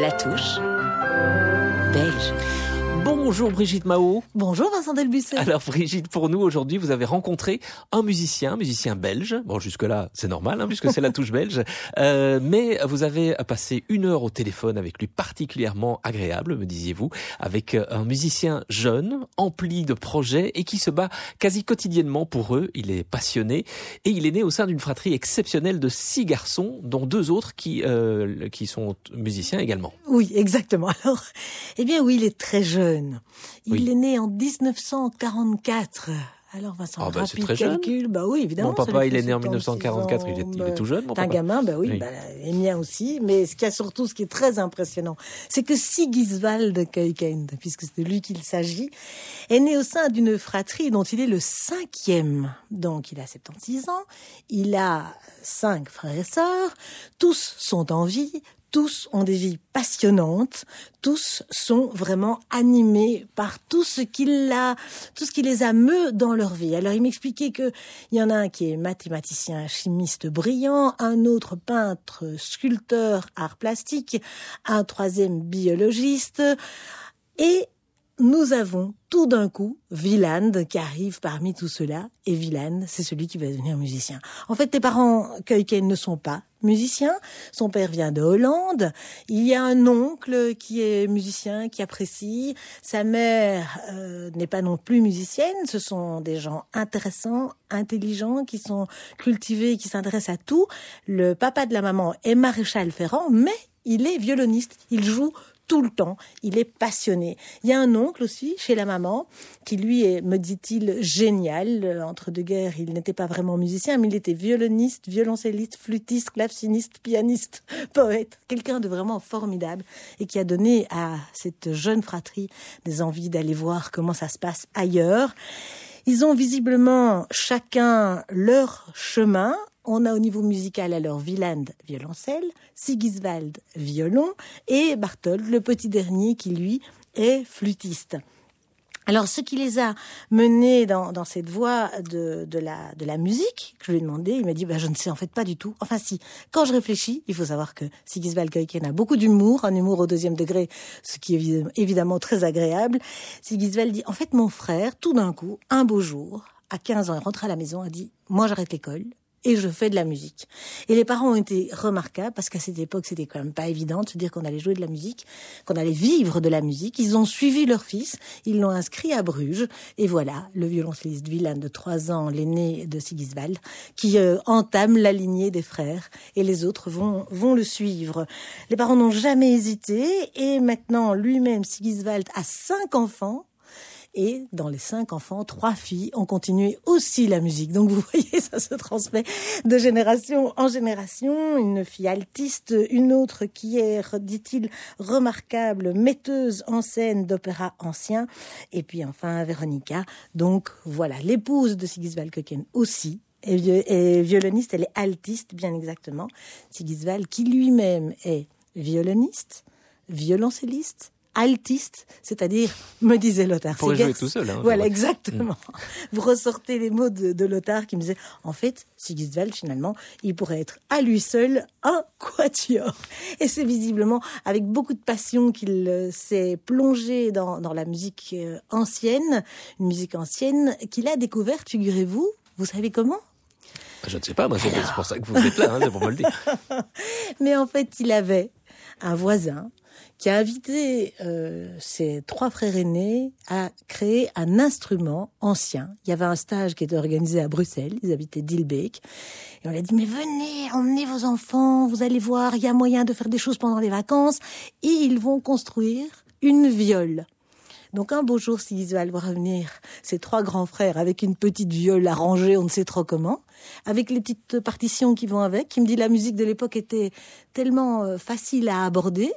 La touche belge. Bonjour Brigitte Mao. Bonjour Vincent Delbussé. Alors Brigitte, pour nous aujourd'hui, vous avez rencontré un musicien, musicien belge. Bon, jusque-là, c'est normal, hein, puisque c'est la touche belge. Euh, mais vous avez passé une heure au téléphone avec lui, particulièrement agréable, me disiez-vous, avec un musicien jeune, empli de projets et qui se bat quasi quotidiennement pour eux. Il est passionné et il est né au sein d'une fratrie exceptionnelle de six garçons, dont deux autres qui euh, qui sont musiciens également. Oui, exactement. Alors, eh bien oui, il est très jeune. Il est né en 1944. Alors Vincent, Ah bah, rapide très jeune. calcul, bah oui évidemment. Mon papa, il est né en 76 1944, il est- ans, il est tout jeune, mon t'es un papa. gamin, bah oui, Oui. bah, les miens aussi. Mais ce qu'il y a surtout, ce qui est très impressionnant, c'est que Sigiswald Kuyken, puisque c'est de lui qu'il s'agit, est né au sein d'une fratrie dont il est le cinquième. Donc il a 76 ans, il a cinq frères et sœurs, tous sont en vie, tous ont des vies passionnantes, tous sont vraiment animés par tout ce qui l'a, tout ce qui les dans leur vie. Alors il m'expliquait que il y en a un qui est mathématicien, chimiste brillant, un autre peintre, sculpteur, art plastique, un troisième biologiste, et nous avons tout d'un coup Wieland qui arrive parmi tout cela, et Wieland, c'est celui qui va devenir musicien. En fait, tes parents Keuken ne sont pas musiciens. Son père vient de Hollande. Il y a un oncle qui est musicien, qui apprécie. Sa mère euh, n'est pas non plus musicienne. Ce sont des gens intéressants, intelligents, qui sont cultivés, qui s'intéressent à tout. Le papa de la maman est maréchal ferrant, mais il est violoniste. Il joue tout le temps. Il est passionné. Il y a un oncle aussi chez la maman qui lui est, me dit-il, génial. Euh, Entre deux guerres, il n'était pas vraiment musicien, mais il était violoniste, violoncelliste, flûtiste, claveciniste, pianiste, poète. Quelqu'un de vraiment formidable et qui a donné à cette jeune fratrie des envies d'aller voir comment ça se passe ailleurs. Ils ont visiblement chacun leur chemin. On a au niveau musical alors Wieland violoncelle, Sigiswald violon et Barthold le petit dernier qui lui est flûtiste. Alors, ce qui les a menés dans, cette voie de, la, musique, que je lui ai demandé, il m'a dit, bah, je ne sais en fait pas du tout. Enfin, si, quand je réfléchis, il faut savoir que Sigiswald Keuken a beaucoup d'humour, un humour au deuxième degré, ce qui est évidemment, évidemment très agréable. Sigiswald dit, en fait, mon frère, tout d'un coup, un beau jour, à 15 ans, il rentre à la maison, a dit, moi j'arrête l'école, et je fais de la musique. Et les parents ont été remarquables parce qu'à cette époque, c'était quand même pas évident de se dire qu'on allait jouer de la musique, qu'on allait vivre de la musique. Ils ont suivi leur fils, ils l'ont inscrit à Bruges, et voilà, le violoncelliste Wieland de 3 ans, l'aîné de Sigiswald, qui euh, entame la lignée des frères, et les autres vont, vont le suivre. Les parents n'ont jamais hésité, et maintenant, lui-même, Sigiswald, a cinq enfants, et dans les cinq enfants, trois filles ont continué aussi la musique. Donc vous voyez, ça se transmet de génération en génération. Une fille altiste, une autre qui est, dit-il, remarquable metteuse en scène d'opéra ancien. Et puis enfin Véronica. Donc voilà, l'épouse de Sigiswald Keuken aussi. Et violoniste, elle est altiste, bien exactement. Sigiswald, qui lui-même est violoniste, violoncelliste, altiste, c'est-à-dire, me disait Lothar. C'est jouer tout seul, hein, voilà, exactement. Vous ressortez les mots de, de Lothar qui me disait, en fait, Sigiswald, finalement, il pourrait être à lui seul un quatuor. Et c'est visiblement avec beaucoup de passion qu'il euh, s'est plongé dans, dans la musique euh, ancienne, une musique ancienne qu'il a découverte, figurez-vous. Vous savez comment? Je ne sais pas, moi c'est c'est pour ça que vous êtes là, hein, c'est pour me le dire. Mais en fait, il avait un voisin qui a invité euh, ses trois frères aînés à créer un instrument ancien. Il y avait un stage qui était organisé à Bruxelles, ils habitaient Dilbeek, et on a dit, mais venez, emmenez vos enfants, vous allez voir, il y a moyen de faire des choses pendant les vacances, et ils vont construire une viole. Donc un beau jour, Sigiswald va revenir, ses trois grands frères, avec une petite viole arrangée, on ne sait trop comment, avec les petites partitions qui vont avec, qui me dit la musique de l'époque était tellement euh, facile à aborder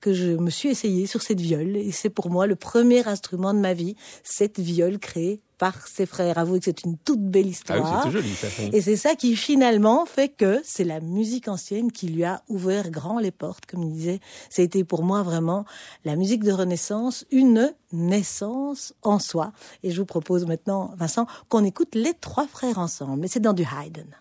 que je me suis essayée sur cette viole. Et c'est pour moi le premier instrument de ma vie, cette viole créée par ses frères. Avouez que c'est une toute belle Ah histoire. oui, c'est tout joli ça. Et c'est ça qui finalement fait que c'est la musique ancienne qui lui a ouvert grand les portes, comme il disait. C'était pour moi vraiment la musique de Renaissance, une naissance en soi. Et je vous propose maintenant, Vincent, qu'on écoute les trois frères ensemble. Mais c'est dans du Haydn.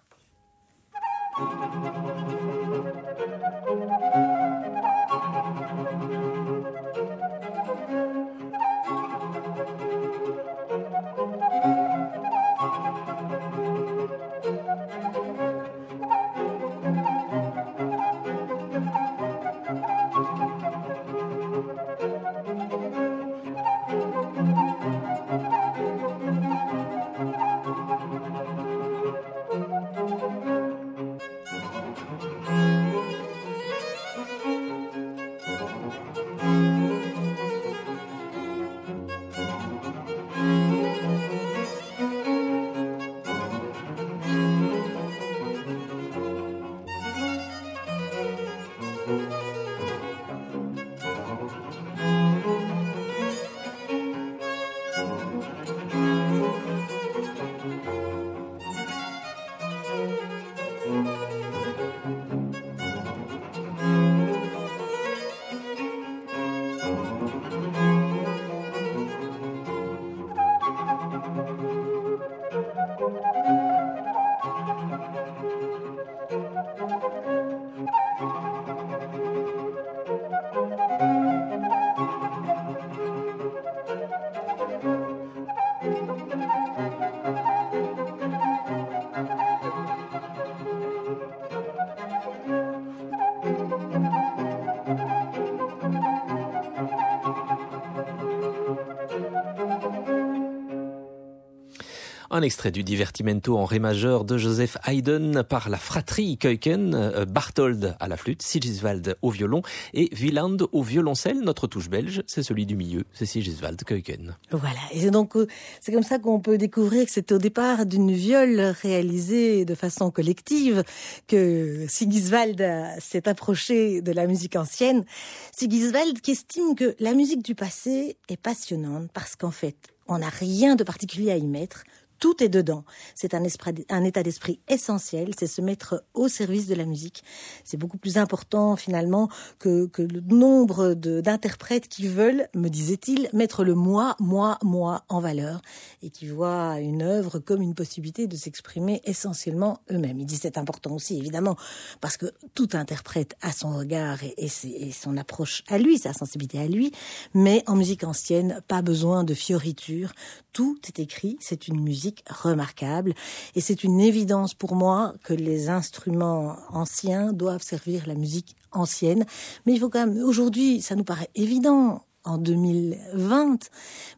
Un extrait du divertimento en ré majeur de Joseph Haydn par la fratrie Keuken, euh, Barthold à la flûte, Sigiswald au violon et Wieland au violoncelle. Notre touche belge, c'est celui du milieu, c'est Sigiswald Keuken. Voilà, et c'est donc euh, c'est comme ça qu'on peut découvrir que c'est au départ d'une viole réalisée de façon collective que Sigiswald s'est approché de la musique ancienne. Sigiswald qui estime que la musique du passé est passionnante parce qu'en fait, on n'a rien de particulier à y mettre tout est dedans. C'est un, un état d'esprit essentiel, c'est se mettre au service de la musique. C'est beaucoup plus important finalement que, que le nombre d'interprètes qui veulent, me disait-il, mettre le moi, moi, moi en valeur et qui voient une œuvre comme une possibilité de s'exprimer essentiellement eux-mêmes. Il dit c'est important aussi évidemment parce que tout interprète a son regard et, et, son approche à lui, sa sensibilité à lui, mais en musique ancienne, pas besoin de fioritures. Tout est écrit, c'est une musique remarquable. Et c'est une évidence pour moi que les instruments anciens doivent servir la musique ancienne. Mais il faut quand même, aujourd'hui, ça nous paraît évident en 2020.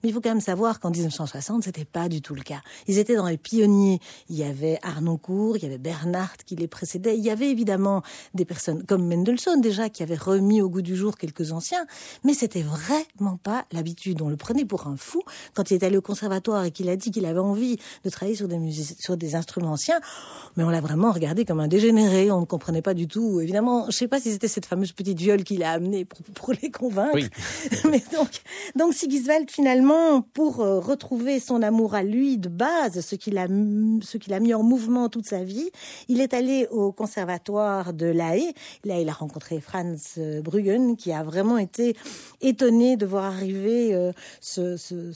Mais il faut quand même savoir qu'en 1960, c'était pas du tout le cas. Ils étaient dans les pionniers. Il y avait Arnoncourt, il y avait Bernhardt qui les précédait. Il y avait évidemment des personnes comme Mendelssohn déjà qui avaient remis au goût du jour quelques anciens. Mais c'était vraiment pas l'habitude. On le prenait pour un fou quand il est allé au conservatoire et qu'il a dit qu'il avait envie de travailler sur des musiques, sur des instruments anciens. Mais on l'a vraiment regardé comme un dégénéré. On ne comprenait pas du tout. Évidemment, je sais pas si c'était cette fameuse petite viole qu'il a amenée pour, pour les convaincre. Oui. Donc, donc Sigiswald, finalement, pour euh, retrouver son amour à lui de base, ce qu'il a, ce a mis en mouvement toute sa vie, il est allé au conservatoire de La Haye. Là, il a rencontré Franz Bruggen, qui a vraiment été étonné de voir arriver euh, ce,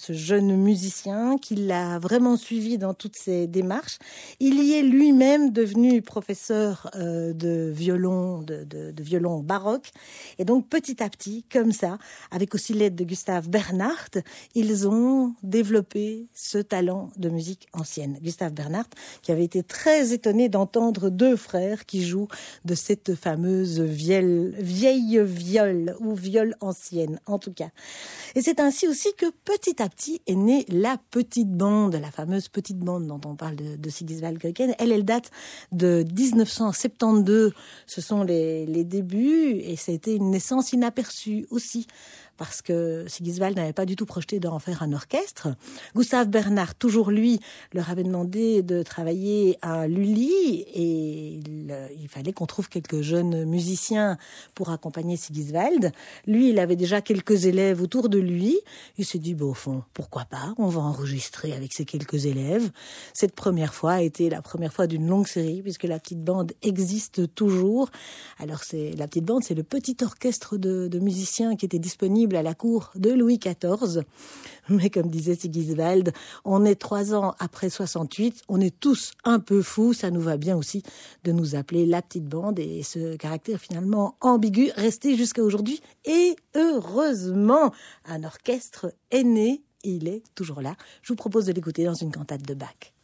jeune musicien, qui l'a vraiment suivi dans toutes ses démarches. Il y est lui-même devenu professeur euh, de violon, de violon baroque. Et donc, petit à petit, comme ça, avec aussi l'aide de Gustave Bernhardt, ils ont développé ce talent de musique ancienne. Gustave Bernhardt, qui avait été très étonné d'entendre deux frères qui jouent de cette fameuse vieille, vieille viole ou viole ancienne, en tout cas. Et c'est ainsi aussi que petit à petit est née la petite bande, la fameuse petite bande dont on parle de, de Sigiswald. Elle, elle date de 1972. Ce sont les, les débuts et c'était une naissance inaperçue aussi parce que Sigiswald n'avait pas du tout projeté d'en faire un orchestre. Gustave Bernard, toujours lui, leur avait demandé de travailler à Lully et il, fallait qu'on trouve quelques jeunes musiciens pour accompagner Sigiswald. Lui, il avait déjà quelques élèves autour de lui. Il s'est dit, bon, au fond, pourquoi pas On va enregistrer avec ces quelques élèves. Cette première fois a été la première fois d'une longue série puisque la petite bande existe toujours. Alors, c'est la petite bande, c'est le petit orchestre de musiciens qui était disponible à la cour de Louis XIV. Mais comme disait Sigiswald, on est trois ans après 68, on est tous un peu fous, ça nous va bien aussi de nous appeler la petite bande et ce caractère finalement ambigu resté jusqu'à aujourd'hui. Et heureusement, un orchestre est né, il est toujours là. Je vous propose de l'écouter dans une cantate de Bach.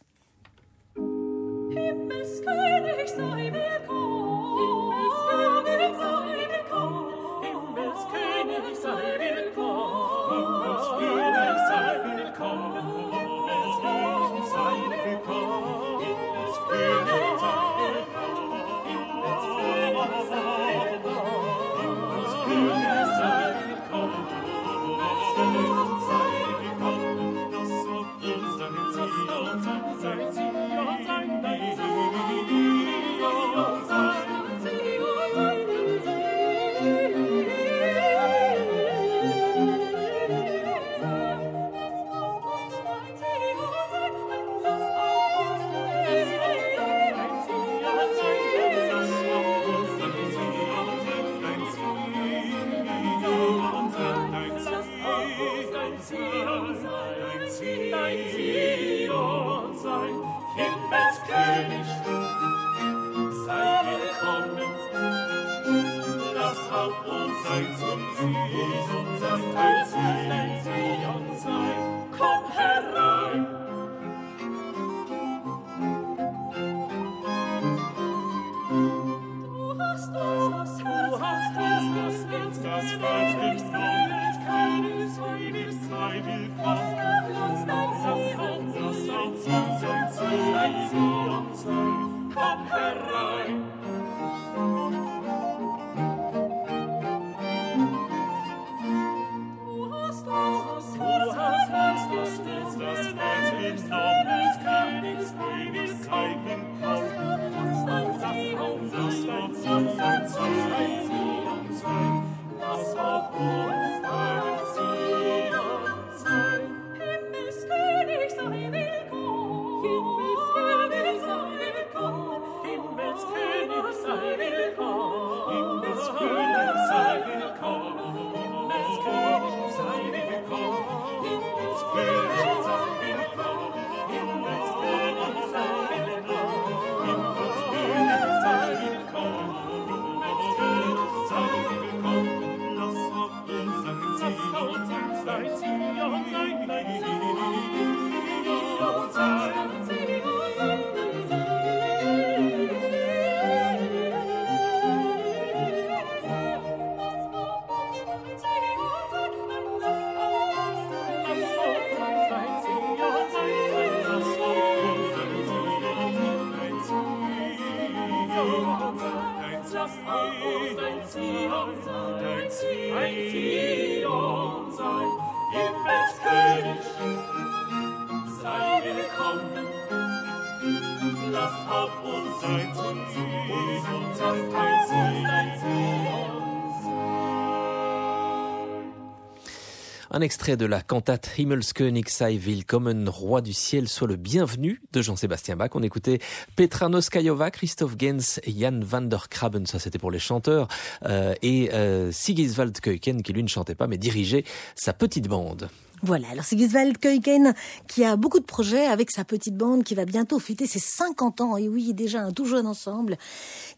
Un extrait de la cantate Himmelskönig sei willkommen, roi du ciel, soit le bienvenu de Jean-Sébastien Bach. On écoutait Petra Noskayova, Christoph Gens Jan van der Krabben, ça c'était pour les chanteurs, euh, et euh, Sigiswald Keuken qui lui ne chantait pas mais dirigeait sa petite bande. Voilà, alors c'est Keuken qui a beaucoup de projets avec sa petite bande qui va bientôt fêter ses 50 ans, et oui, déjà un tout jeune ensemble,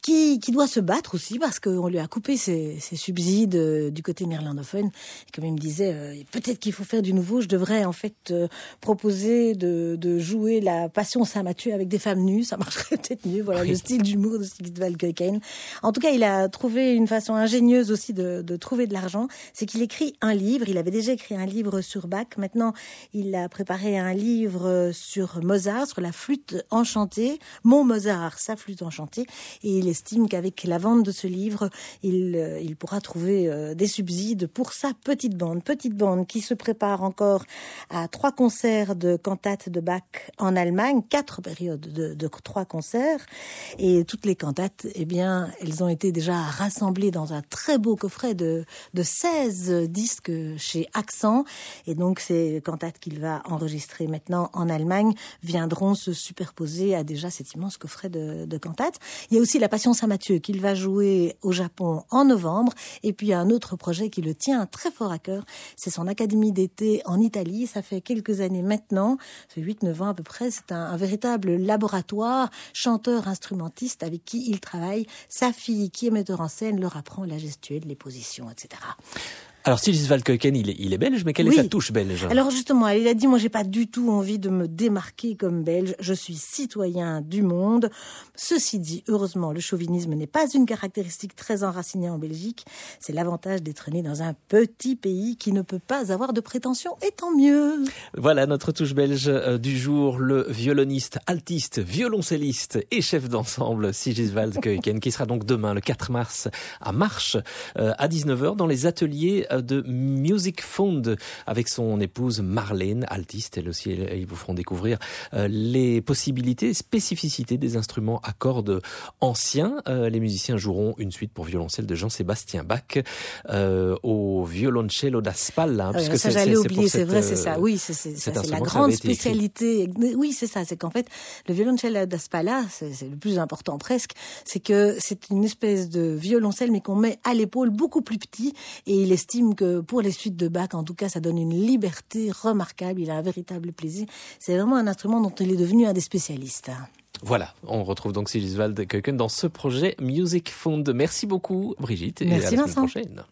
qui, qui doit se battre aussi parce qu'on lui a coupé ses, ses subsides euh, du côté néerlandophone. Et comme il me disait, euh, peut-être qu'il faut faire du nouveau, je devrais en fait euh, proposer de, de, jouer la Passion Saint-Mathieu avec des femmes nues, ça marcherait peut-être mieux, voilà oui. le style d'humour de Giswald Keuken. En tout cas, il a trouvé une façon ingénieuse aussi de, de trouver de l'argent, c'est qu'il écrit un livre, il avait déjà écrit un livre sur Maintenant, il a préparé un livre sur Mozart, sur la flûte enchantée, Mon Mozart, sa flûte enchantée, et il estime qu'avec la vente de ce livre, il, il pourra trouver des subsides pour sa petite bande. Petite bande qui se prépare encore à trois concerts de cantates de Bach en Allemagne, quatre périodes de, de trois concerts, et toutes les cantates, eh bien, elles ont été déjà rassemblées dans un très beau coffret de, de 16 disques chez Accent, et donc donc ces cantates qu'il va enregistrer maintenant en Allemagne viendront se superposer à déjà cet immense coffret de, cantates. Il y a aussi la Passion Saint-Mathieu qu'il va jouer au Japon en novembre. Et puis un autre projet qui le tient très fort à cœur. C'est son académie d'été en Italie. Ça fait quelques années maintenant, ça fait 8-9 ans à peu près. C'est un, un véritable laboratoire, chanteur, instrumentiste avec qui il travaille. Sa fille, qui est metteur en scène, leur apprend la gestuelle, les positions, etc. Alors, Sigiswald Keuken, il est, il est belge, mais quelle oui. est sa touche belge? Alors justement, il a dit, moi, j'ai pas du tout envie de me démarquer comme belge. Je suis citoyen du monde. Ceci dit, heureusement, le chauvinisme n'est pas une caractéristique très enracinée en Belgique. C'est l'avantage d'être né dans un petit pays qui ne peut pas avoir de prétention, et tant mieux. Voilà notre touche belge du jour, le violoniste, altiste, violoncelliste et chef d'ensemble Sigiswald Keuken, qui sera donc demain, le 4 mars, à Marche, à 19h, dans les ateliers de Music Fund avec son épouse Marlène, altiste. Elle aussi, ils vous feront découvrir les possibilités, spécificités des instruments à cordes anciens. les musiciens joueront une suite pour violoncelle de Jean-Sébastien Bach euh, au violoncello da Spalla. Hein, puisque ça, j'allais oublier, c'est vrai, c'est ça. Oui, c'est la grande spécialité. Oui, c'est ça. C'est qu'en fait, le violoncello da Spalla, c'est le plus important presque, c'est que c'est une espèce de violoncelle, mais qu'on met à l'épaule beaucoup plus petit, et il estime que pour les suites de Bach, en tout cas, ça donne une liberté remarquable. Il a un véritable plaisir. C'est vraiment un instrument dont il est devenu un des spécialistes. Voilà, on retrouve donc Sigiswald Keuken dans ce projet Music Fund. Merci beaucoup, Brigitte, et Merci à la semaine Vincent. prochaine.